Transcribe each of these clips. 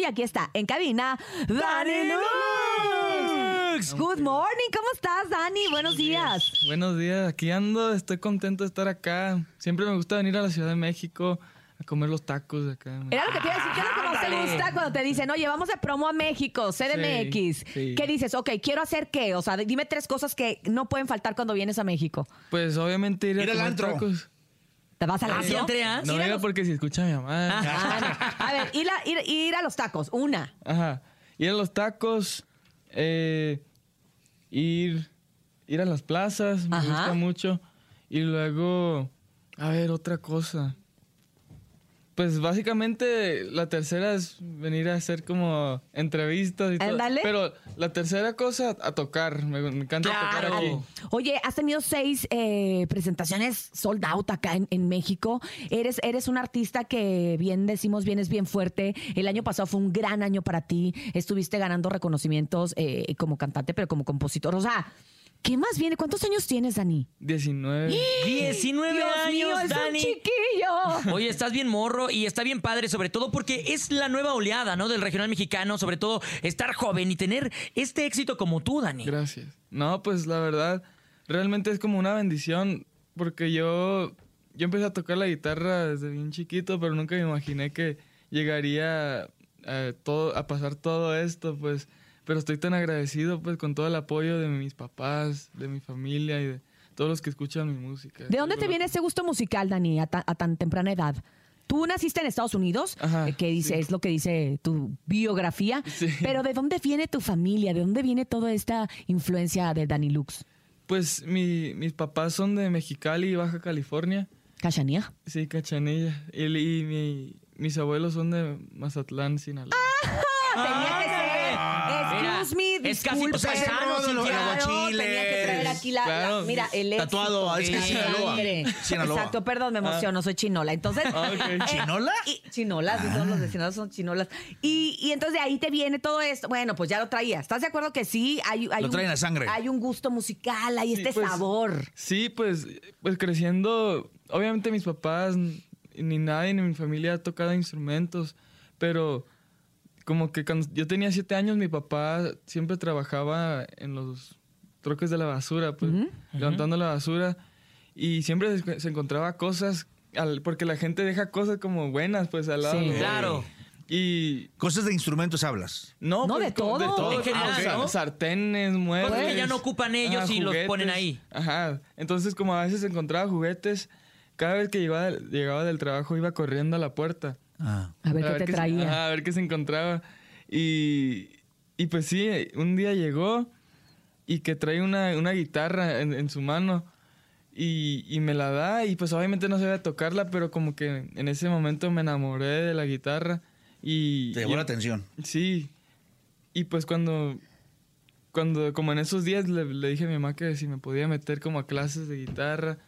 Y aquí está, en cabina, Dani Lux. Good morning, ¿cómo estás, Dani? Buenos días. Buenos días, aquí ando, estoy contento de estar acá. Siempre me gusta venir a la Ciudad de México a comer los tacos de acá. Era lo que te iba a decir, ¿qué es lo que más te gusta cuando te dicen, oye, vamos de promo a México, CDMX? sí. ¿Qué dices? Ok, quiero hacer qué? O sea, dime tres cosas que no pueden faltar cuando vienes a México. Pues obviamente ir a Ir al comer antro. tacos. ¿Te vas a la ¿Así, Andrea? No Ir a diga los- porque si escucha a mi mamá. Ah, no. A ver, ir a, ir- ir a los tacos, una. Ajá. Ir a los tacos, eh, ir, ir a las plazas, me Ajá. gusta mucho. Y luego, a ver, otra cosa. Pues básicamente la tercera es venir a hacer como entrevistas y todo. Pero la tercera cosa, a tocar. Me, me encanta tocar Claro. aquí. Oye, has tenido seis eh, presentaciones sold out acá en, en México. Eres, eres un artista que bien decimos, vienes bien fuerte. El año pasado fue un gran año para ti. Estuviste ganando reconocimientos eh, como cantante, pero como compositor. O sea, ¿qué más viene? ¿Cuántos años tienes, Dani? 19. 19 Dios años, mío, es un Dani. chiquillo. Oye, estás bien morro y está bien padre, sobre todo porque es la nueva oleada, ¿no? Del regional mexicano, sobre todo estar joven y tener este éxito como tú, Dani. Gracias. No, pues la verdad, realmente es como una bendición porque yo, yo empecé a tocar la guitarra desde bien chiquito, pero nunca me imaginé que llegaría a, todo, a pasar todo esto, pues. Pero estoy tan agradecido, pues, con todo el apoyo de mis papás, de mi familia y de todos los que escuchan mi música. ¿De dónde te viene ese gusto musical, Dani, a, ta- a tan temprana edad? Tú naciste en Estados Unidos, Ajá, eh, que dice, sí. es lo que dice tu biografía, Sí. pero ¿de dónde viene tu familia? ¿De dónde viene toda esta influencia de Dani Lux? Pues mi- mis papás son de Mexicali, Baja California. Cachanía. Sí, Cachanilla. Y, y mi- mis abuelos son de Mazatlán, Sinaloa. Tenía que ser. Es casi disculpe. tu paisano, Claro, Cintia. los aguachiles. tenía que traer aquí la, mira, el éxito. Tatuado, es que en es la Sinaloa. Sinaloa. Exacto, perdón, me emociono, soy chinola. Entonces, Ah, ok. eh, ¿Chinola? y- chinolas, todos los Sinaloa son chinolas. Y, y entonces de ahí te viene todo esto. Bueno, pues ya lo traía. ¿Estás de acuerdo que sí? Hay, hay Lo un- trae en la sangre. Hay un gusto musical, hay Sí, este pues, sabor. Sí, pues, pues creciendo, obviamente mis papás ni nadie ni mi familia ha tocado instrumentos, pero como que cuando yo tenía siete años mi papá siempre trabajaba en los troques de la basura, pues levantando la basura y siempre se, se encontraba cosas, al- porque la gente deja cosas como buenas pues al lado. Sí. ¿no? Claro. Y Cosas de instrumentos hablas. no, No, pues, de como- todo. En general, Ah, ¿no? Sartenes, muebles. Cosas que ya no ocupan ellos y los ponen ahí. Ajá. Entonces, como a veces encontraba juguetes, cada vez que llegaba, llegaba del trabajo iba corriendo a la puerta. Ah. A ver qué te traía. a ver qué se encontraba. Y, y pues sí, un día llegó y que trae una, una guitarra en, en su mano. Y, y me la da y pues obviamente no sabía tocarla, pero como que en ese momento me enamoré de la guitarra. Y, Te llamó y- la atención. Sí. Y pues cuando, cuando como en esos días le, le dije a mi mamá que si me podía meter como a clases de guitarra.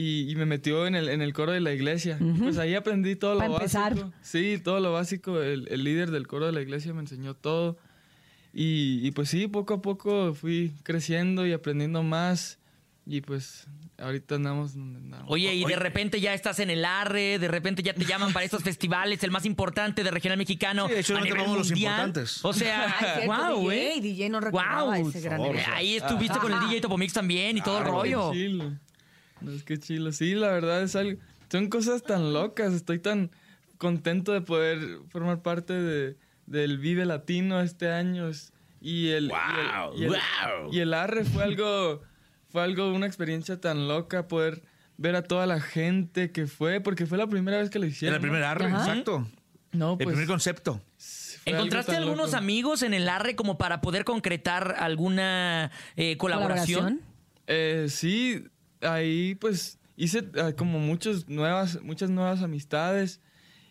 Y, y me metió en el, en el coro de la iglesia. Y Pues ahí aprendí todo lo Pa' empezar. básico. Sí, todo lo básico. El, el líder del coro de la iglesia me enseñó todo. Y, y pues sí, poco a poco fui creciendo y aprendiendo más. Y pues ahorita andamos donde andamos. Oye, y de repente ya estás en el ARRE, de repente ya te llaman para estos festivales, el más importante de regional mexicano. Sí, de hecho, a no nivel tomamos los mundial. importantes. O sea, es cierto, wow, DJ, ¿eh? DJ no Guau, ese gran evento. Ahí estuviste con el DJ Topomix también y todo el rollo. chilo. No, es que chilo. Sí, la verdad es algo. Son cosas tan locas. Estoy tan contento de poder formar parte de, del Vive Latino este año. Y el, Wow, y el, y el- wow. y el Arre fue algo, fue algo, una experiencia tan loca poder ver a toda la gente que fue, porque fue la primera vez que lo Era hicieron. el primer arre, Ajá. exacto. No, El pues, primer concepto. ¿Encontraste algunos loco. amigos en el ARRE como para poder concretar alguna eh, colaboración? Eh, sí, ahí pues hice ah, como muchos nuevas, muchas nuevas amistades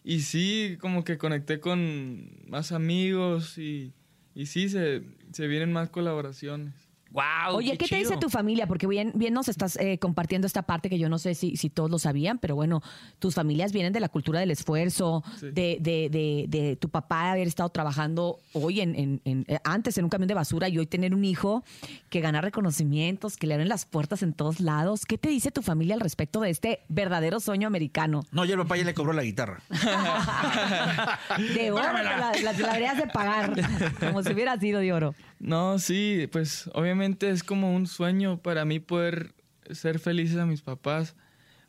y sí, como que conecté con más amigos y, y sí, se, se vienen más colaboraciones. Wow, Oye, ¿qué, te dice tu familia? Porque bien, bien nos estás eh, compartiendo esta parte que yo no sé si, si todos lo sabían, pero bueno, tus familias vienen de la cultura del esfuerzo, Sí. de, de, de, de tu papá haber estado trabajando hoy en, en- en- eh, antes en un camión de basura y hoy tener un hijo que gana reconocimientos, que le abren las puertas en todos lados. ¿Qué te dice tu familia al respecto de este verdadero sueño americano? No, ya el papá ya le cobró la guitarra. De oro, te la, la- la deberías de pagar, como si hubiera sido de oro. No, sí, pues obviamente es como un sueño para mí poder ser felices a mis papás,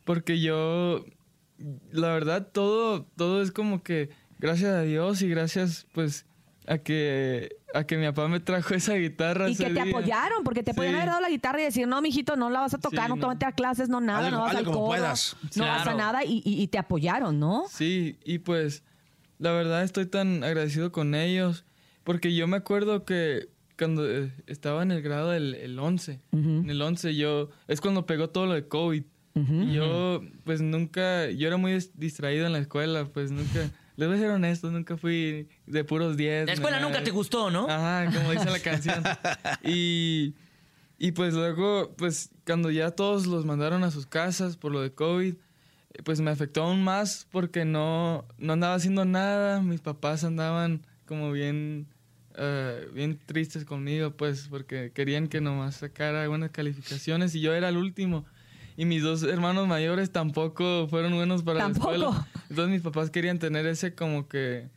porque yo, la verdad, todo, todo es como que gracias a Dios y gracias pues a que, a que mi papá me trajo esa guitarra. Y ese que te día. apoyaron, porque te podían Sí. haber dado la guitarra y decir, no, mijito, no la vas a tocar, Sí, no, no. a clases, no nada, no vas al coro, puedas. no vas a nada y, y- y te apoyaron, ¿no? Sí, y pues la verdad estoy tan agradecido con ellos, porque yo me acuerdo que cuando eh, estaba en el grado del el 11, en el 11 yo, es cuando pegó todo lo de COVID. Y yo, pues nunca, yo era muy dis- distraído en la escuela, pues nunca, les voy a ser honesto, nunca fui de puros 10. La escuela nada nunca te gustó, ¿no? Ajá, como dice la canción. Y, y pues luego, pues cuando ya todos los mandaron a sus casas por lo de COVID, pues me afectó aún más porque no, no andaba haciendo nada. Mis papás andaban como bien, eh, bien tristes conmigo, pues porque querían que nomás sacara buenas calificaciones y yo era el último. Y mis dos hermanos mayores tampoco fueron buenos para ¿Tampoco? la escuela. Entonces mis papás querían tener ese como que...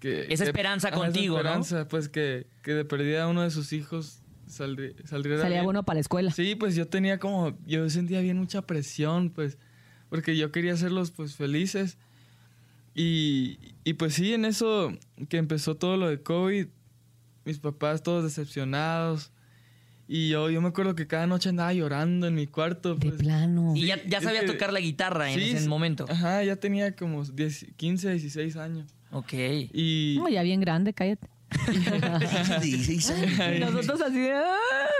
que Esa que- esperanza esa contigo, ¿no? esperanza, pues que, que de perdida uno de sus hijos saldrí- saldría Salía bien. bueno para la escuela. Sí, pues yo tenía como, yo sentía bien mucha presión, pues, porque yo quería hacerlos pues felices. Y, y pues sí, en eso que empezó todo lo de COVID, mis papás todos decepcionados. Y yo, yo me acuerdo que cada noche andaba llorando en mi cuarto. De pues. plano. Y ya, ya que- tocar la guitarra en Sí, ese momento. Ajá, ya tenía como 10, 15, 16 años. Ok. Y... No, ya bien grande, cállate. 16 años. Y nosotros así de...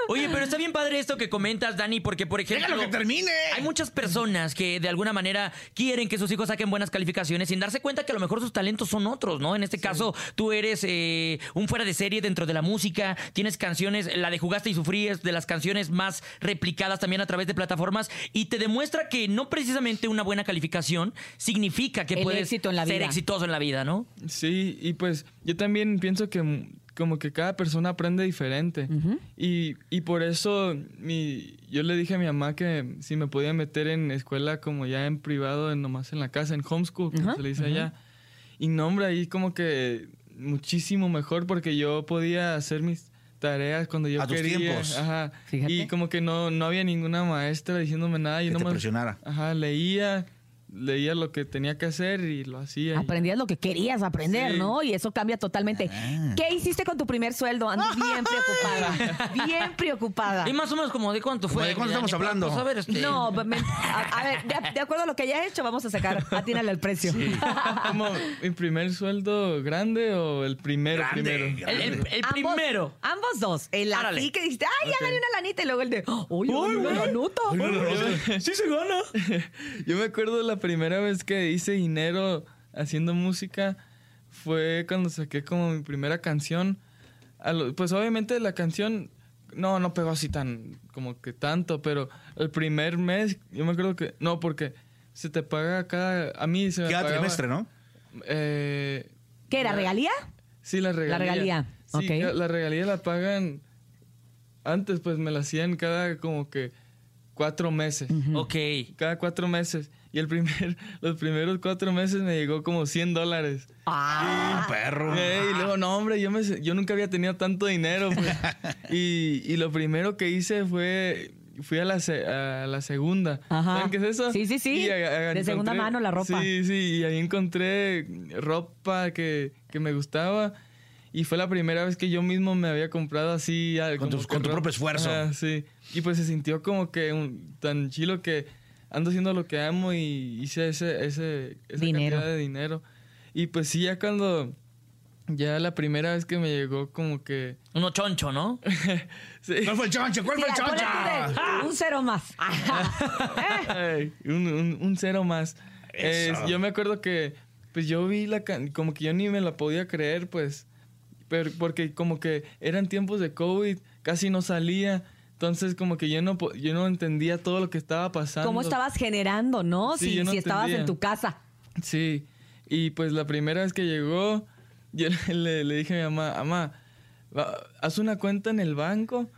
Oye, pero está bien padre esto que comentas, Dani, porque, por ejemplo... ¡Déjalo que termine! Hay muchas personas que de alguna manera quieren que sus hijos saquen buenas calificaciones sin darse cuenta que a lo mejor sus talentos son otros, ¿no? En este caso, tú eres eh, un fuera de serie dentro de la música, tienes canciones, la de Jugaste y Sufrí es de las canciones más replicadas también a través de plataformas y te demuestra que no precisamente una buena calificación significa que El puedes éxito en la ser vida. exitoso en la vida, ¿no? Sí, y pues yo también pienso que como que cada persona aprende diferente. y, y por eso mi, yo le dije a mi mamá que si me podía meter en escuela como ya en privado, en, nomás en la casa, en homeschool, como se le dice allá. Y no, hombre, ahí como que muchísimo mejor porque yo podía hacer mis tareas cuando yo A tus quería. tiempos. Ajá. Fíjate. Y como que no, no había ninguna maestra diciéndome nada. Yo Que te nomás, presionara. Ajá, leía, leía lo que tenía que hacer y lo hacía. y- Aprendías lo que querías aprender, Sí. ¿no? Y eso cambia totalmente. Ah. ¿Qué hiciste con tu primer sueldo? Ando bien preocupada. Bien preocupada. Y más o menos como de cuánto ¿Cómo fue. de cuánto estamos hablando? Pues a ver, este... No, me- a, a ver, de, de acuerdo a lo que haya hecho, vamos a sacar. Atínale el precio. como mi primer sueldo grande o el primero Grande, primero. grande. El, el- el Ambos- primero. Ambos dos. El Árale. así que dijiste, ay, ya Ok. gané una lanita. Y luego el de, oye, una lanota. Sí se gana. Yo me acuerdo la primera vez que hice dinero haciendo música fue cuando saqué como mi primera canción. A lo- pues obviamente la canción no no pegó así tan como que tanto, pero el primer mes yo me acuerdo que no porque se te paga cada a mí se me Cada pagaba, trimestre, ¿no? Eh, ¿Qué era, ya- regalía? Sí, la regalía. regalía, Sí, ok. ca- la regalía la pagan. Antes, pues me la hacían cada como que cuatro meses. Ok. Cada cuatro meses. Y el primer, los primeros cuatro meses me llegó como 100 dólares. Ah, perro. Ey, y luego, no, hombre, yo, me, yo nunca había tenido tanto dinero. pues. y, y lo primero que hice fue. Fui a la, se- a la segunda. Ajá. ¿Saben qué es eso? Sí, sí, sí. Y a- a- De segunda mano la ropa. Sí, sí. Y ahí encontré ropa que, que me gustaba. Y fue la primera vez que yo mismo me había comprado así. ah, Con tu- con tu propio esfuerzo. Ajá, sí. Y pues se sintió como que un- tan chilo que ando haciendo lo que amo y hice ese, ese, esa Dinero. cantidad de dinero. Y pues sí, ya cuando... Ya la primera vez que me llegó como que... Uno choncho, ¿no? sí, ¿Cuál fue el choncho? ¿Cuál fue el choncho? de- un cero más. Un, un- un cero más. Eso. Eh, yo me acuerdo que, pues yo vi la can- como que yo ni me la podía creer, pues, pero porque como que eran tiempos de COVID, casi no salía. Entonces como que yo no, yo no entendía todo lo que estaba pasando. ¿Cómo estabas generando, no? Sí, si no si estabas en tu casa. Sí, y pues la primera vez que llegó, yo le, le dije a mi mamá, mamá, haz una cuenta en el banco,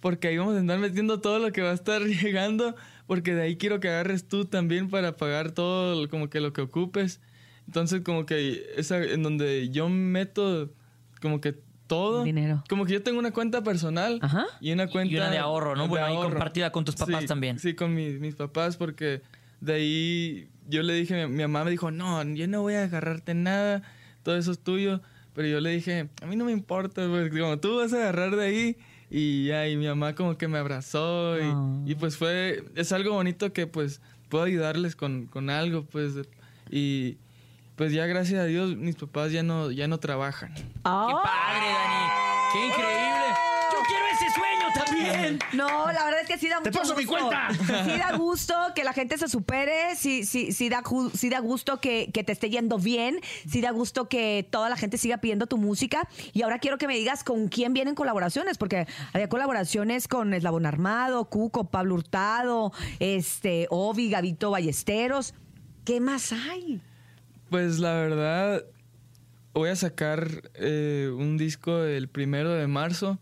porque ahí vamos a andar metiendo todo lo que va a estar llegando, porque de ahí quiero que agarres tú también para pagar todo como que lo que ocupes. Entonces como que esa en donde yo meto como que todo. Dinero. Como que yo tengo una cuenta personal Ajá. y una cuenta Y una de ahorro, ¿no? Bueno, ahí compartida con tus papás Sí, también. Sí, con mis, mis papás, porque de ahí yo le dije, mi, mi mamá me dijo, no, yo no voy a agarrarte nada, todo eso es tuyo. Pero yo le dije, a mí no me importa, pues, como tú vas a agarrar de ahí. Y ya, y mi mamá como que me abrazó y, Ah. y pues fue, es algo bonito que pues puedo ayudarles con, con algo, pues. Y pues ya gracias a Dios mis papás ya no, ya no trabajan. ¡Qué padre, Dani! ¡Qué increíble! ¡Yo quiero ese sueño también! No, la verdad es que sí da ¡Te mucho paso mi gusto. cuenta! Sí da gusto que la gente se supere, sí, sí, sí, da, sí da gusto que, que te esté yendo bien, sí da gusto que toda la gente siga pidiendo tu música. Y ahora quiero que me digas con quién vienen colaboraciones, porque había colaboraciones con Eslabón Armado, Cuco, Pablo Hurtado, este, Ovi, Gavito Ballesteros. ¿Qué más hay? Pues la verdad, voy a sacar eh, un disco el primero de marzo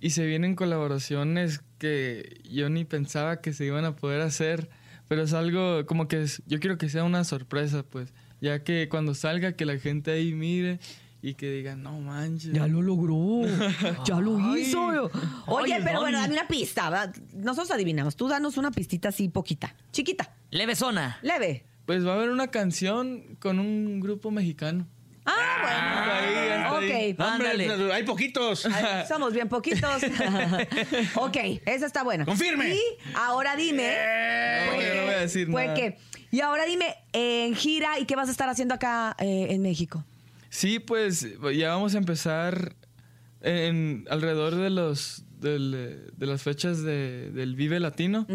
y se vienen colaboraciones que yo ni pensaba que se iban a poder hacer, pero es algo como que es- yo quiero que sea una sorpresa, pues, ya que cuando salga que la gente ahí mire y que diga, no manches. Ya lo logró, ya lo Ay. hizo. Oye, Ay, pero bueno, dame una pista. Nosotros adivinamos. Tú danos una pistita así poquita, chiquita, Levesona. leve. Pues va a haber una canción con un grupo mexicano. Ah, bueno. ahí. Ok. Ándale. Hombre, hay poquitos. Ay, Somos bien poquitos. ok, esa está buena. Confirme. Y ahora dime. No, ¿fue yo no voy a decir fue nada. que- y ahora dime, en gira, ¿y qué vas a estar haciendo acá eh, en México? Sí, pues ya vamos a empezar en alrededor de los del, eh, de las fechas de- del Vive Latino.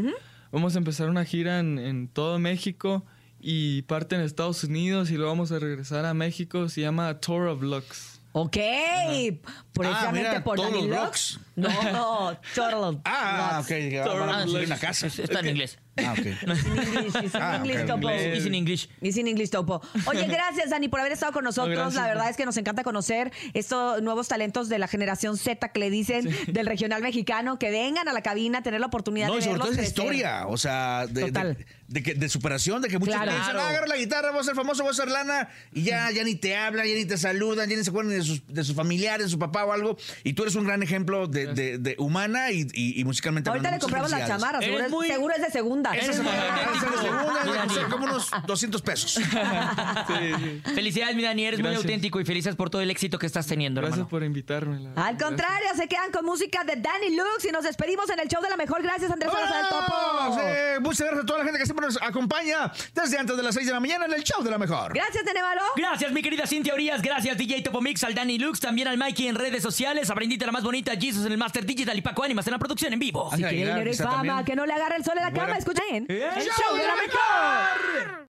Vamos a empezar una gira en, en todo México y parte en Estados Unidos y luego vamos a regresar a México. Se llama Tour of Lux. Ok, precisamente Ah, mira, por ¿todos Dani los Lux. Lux? No, Total. Ah, ok. a casa. Está en inglés. Ah, ok. It's in English, Ah, Topo. inglés. It's in English. It's in English, Topo. Oye, gracias, Dani, por haber estado con nosotros. la verdad es que nos encanta conocer estos nuevos talentos de la generación Z que le dicen del regional mexicano, que vengan a la cabina, tener la oportunidad No, de y sobre todo esa historia, o sea, de, Total. de, de que- de superación, de que muchos Claro. ah, agarra la guitarra, voy a ser famoso, voy a ser lana, y ya, ya ni te hablan, ya ni te saludan, ya ni se acuerdan de sus, de sus familiares, de su papá o algo, y tú eres un gran ejemplo de, de- de humana y, y- y musicalmente Ahorita le compramos la Muchas chamarra, Eres seguro, es- muy- seguro es de segunda. Esa se va a de segunda, como unos 200 pesos. Sí, sí. Felicidades, mi Dani. Eres muy auténtico y felices por todo el éxito que estás teniendo, Gracias hermano. por invitarme. la. Al contrario, se quedan con música de Danny Lux y nos despedimos en el show de la mejor. Gracias, Andrés Salazar del. Topo. Eh, muchas gracias a toda la gente que siempre nos acompaña desde antes de las 6 de la mañana en el show de la mejor. Gracias, Tenevalo. Gracias, mi querida Cintia Urias. Gracias, DJ Topo Mix, al Dani Lux, también al Mikey en redes sociales, a Brendita la más bonita, Jesus en el Master Digital y Paco Ánimas en la producción en vivo. Si Ay, quiere fama, que no le agarre el sol en la cama, escuchen. ¡El show de la mejor!